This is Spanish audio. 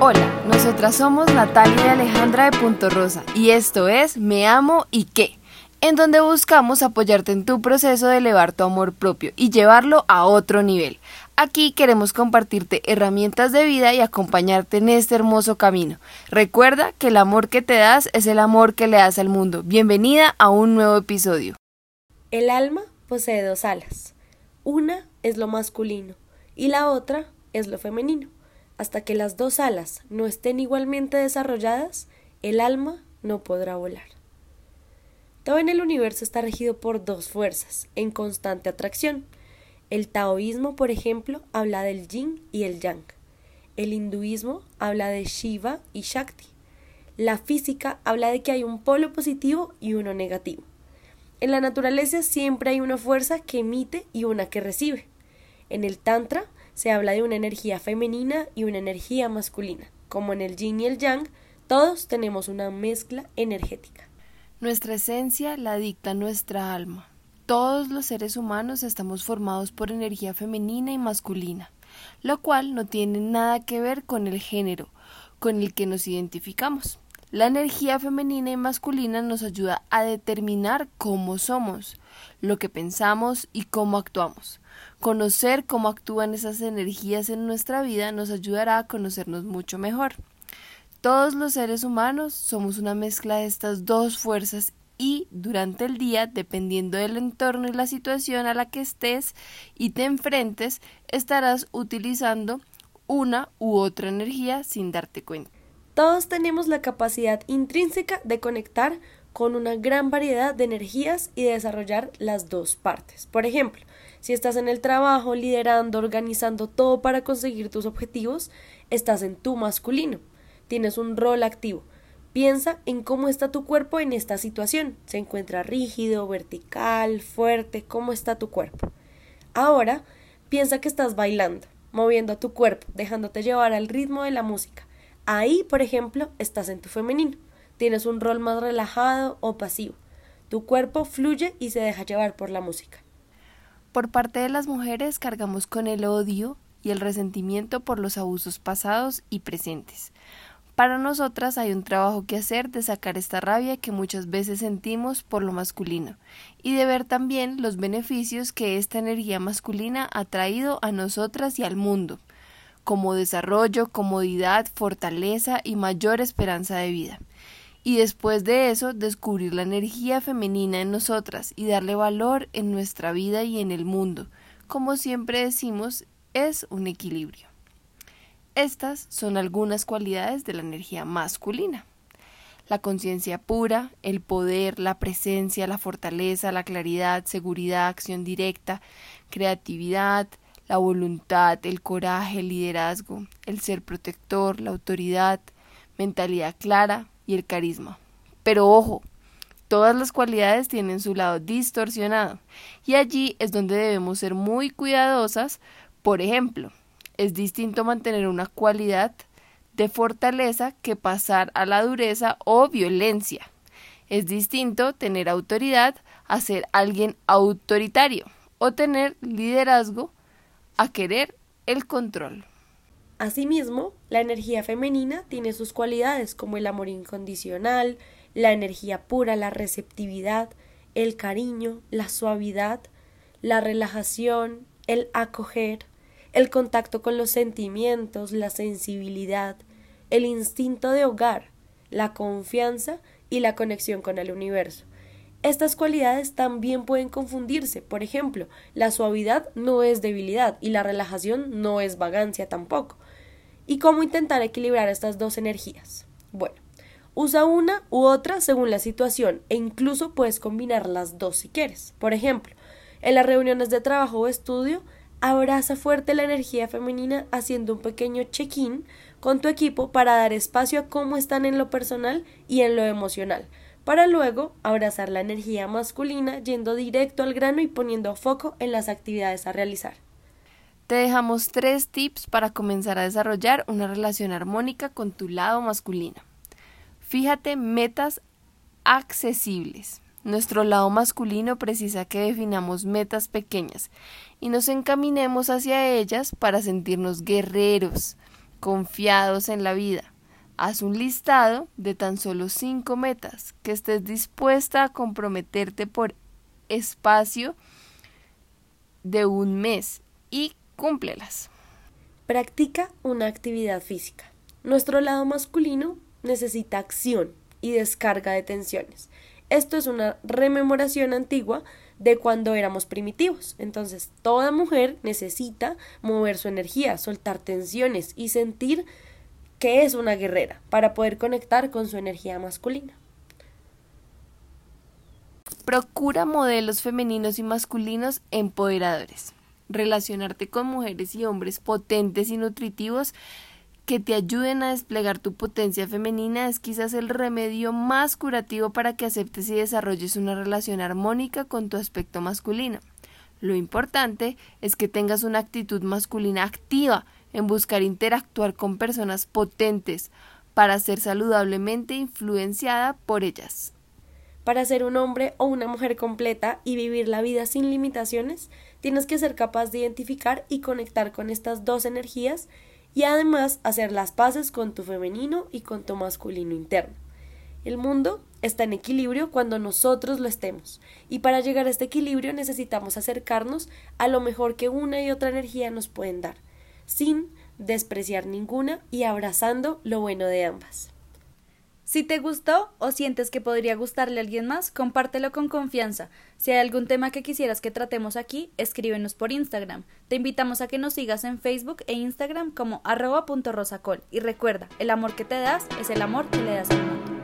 Hola, nosotras somos Natalia y Alejandra de Punto Rosa y esto es Me Amo y qué, en donde buscamos apoyarte en tu proceso de elevar tu amor propio y llevarlo a otro nivel. Aquí queremos compartirte herramientas de vida y acompañarte en este hermoso camino. Recuerda que el amor que te das es el amor que le das al mundo. Bienvenida a un nuevo episodio. El alma posee dos alas. Una es lo masculino y la otra es lo femenino. Hasta que las dos alas no estén igualmente desarrolladas, el alma no podrá volar. Todo en el universo está regido por dos fuerzas, en constante atracción, el taoísmo, por ejemplo, habla del yin y el yang. El hinduismo habla de Shiva y Shakti. La física habla de que hay un polo positivo y uno negativo. En la naturaleza siempre hay una fuerza que emite y una que recibe. En el Tantra se habla de una energía femenina y una energía masculina. Como en el yin y el yang, todos tenemos una mezcla energética. Nuestra esencia la dicta nuestra alma. Todos los seres humanos estamos formados por energía femenina y masculina, lo cual no tiene nada que ver con el género con el que nos identificamos. La energía femenina y masculina nos ayuda a determinar cómo somos, lo que pensamos y cómo actuamos. Conocer cómo actúan esas energías en nuestra vida nos ayudará a conocernos mucho mejor. Todos los seres humanos somos una mezcla de estas dos fuerzas y durante el día, dependiendo del entorno y la situación a la que estés y te enfrentes, estarás utilizando una u otra energía sin darte cuenta. Todos tenemos la capacidad intrínseca de conectar con una gran variedad de energías y de desarrollar las dos partes. Por ejemplo, si estás en el trabajo liderando, organizando todo para conseguir tus objetivos, estás en tu masculino, tienes un rol activo Piensa en cómo está tu cuerpo en esta situación. ¿Se encuentra rígido, vertical, fuerte? ¿Cómo está tu cuerpo? Ahora, piensa que estás bailando, moviendo tu cuerpo, dejándote llevar al ritmo de la música. Ahí, por ejemplo, estás en tu femenino. Tienes un rol más relajado o pasivo. Tu cuerpo fluye y se deja llevar por la música. Por parte de las mujeres cargamos con el odio y el resentimiento por los abusos pasados y presentes. Para nosotras hay un trabajo que hacer de sacar esta rabia que muchas veces sentimos por lo masculino y de ver también los beneficios que esta energía masculina ha traído a nosotras y al mundo, como desarrollo, comodidad, fortaleza y mayor esperanza de vida. Y después de eso, descubrir la energía femenina en nosotras y darle valor en nuestra vida y en el mundo. Como siempre decimos, es un equilibrio. Estas son algunas cualidades de la energía masculina. La conciencia pura, el poder, la presencia, la fortaleza, la claridad, seguridad, acción directa, creatividad, la voluntad, el coraje, el liderazgo, el ser protector, la autoridad, mentalidad clara y el carisma. Pero ojo, todas las cualidades tienen su lado distorsionado y allí es donde debemos ser muy cuidadosas. Por ejemplo, es distinto mantener una cualidad de fortaleza que pasar a la dureza o violencia. Es distinto tener autoridad a ser alguien autoritario o tener liderazgo a querer el control. Asimismo, la energía femenina tiene sus cualidades como el amor incondicional, la energía pura, la receptividad, el cariño, la suavidad, la relajación, el acoger, el contacto con los sentimientos, la sensibilidad, el instinto de hogar, la confianza y la conexión con el universo. Estas cualidades también pueden confundirse. Por ejemplo, la suavidad no es debilidad y la relajación no es vagancia tampoco. ¿Y cómo intentar equilibrar estas dos energías? Bueno, usa una u otra según la situación e incluso puedes combinar las dos si quieres. Por ejemplo, en las reuniones de trabajo o estudio, Abraza fuerte la energía femenina haciendo un pequeño check-in con tu equipo para dar espacio a cómo están en lo personal y en lo emocional, para luego abrazar la energía masculina yendo directo al grano y poniendo foco en las actividades a realizar. Te dejamos tres tips para comenzar a desarrollar una relación armónica con tu lado masculino. Fíjate metas accesibles. Nuestro lado masculino precisa que definamos metas pequeñas y nos encaminemos hacia ellas para sentirnos guerreros. confiados en la vida. Haz un listado de tan solo cinco metas que estés dispuesta a comprometerte por espacio de un mes y cúmplelas. Practica una actividad física. Nuestro lado masculino necesita acción y descarga de tensiones. Esto es una rememoración antigua de cuando éramos primitivos. Entonces, toda mujer necesita mover su energía, soltar tensiones y sentir que es una guerrera para poder conectar con su energía masculina. Procura modelos femeninos y masculinos empoderadores. Relacionarte con mujeres y hombres potentes y nutritivos que te ayuden a desplegar tu potencia femenina es quizás el remedio más curativo para que aceptes y desarrolles una relación armónica con tu aspecto masculino. Lo importante es que tengas una actitud masculina activa en buscar interactuar con personas potentes para ser saludablemente influenciada por ellas. Para ser un hombre o una mujer completa y vivir la vida sin limitaciones, tienes que ser capaz de identificar y conectar con estas dos energías y además hacer las paces con tu femenino y con tu masculino interno. El mundo está en equilibrio cuando nosotros lo estemos, y para llegar a este equilibrio necesitamos acercarnos a lo mejor que una y otra energía nos pueden dar, sin despreciar ninguna y abrazando lo bueno de ambas. Si te gustó o sientes que podría gustarle a alguien más, compártelo con confianza. Si hay algún tema que quisieras que tratemos aquí, escríbenos por Instagram. Te invitamos a que nos sigas en Facebook e Instagram como arroba.rosacol. Y recuerda, el amor que te das es el amor que le das al mundo.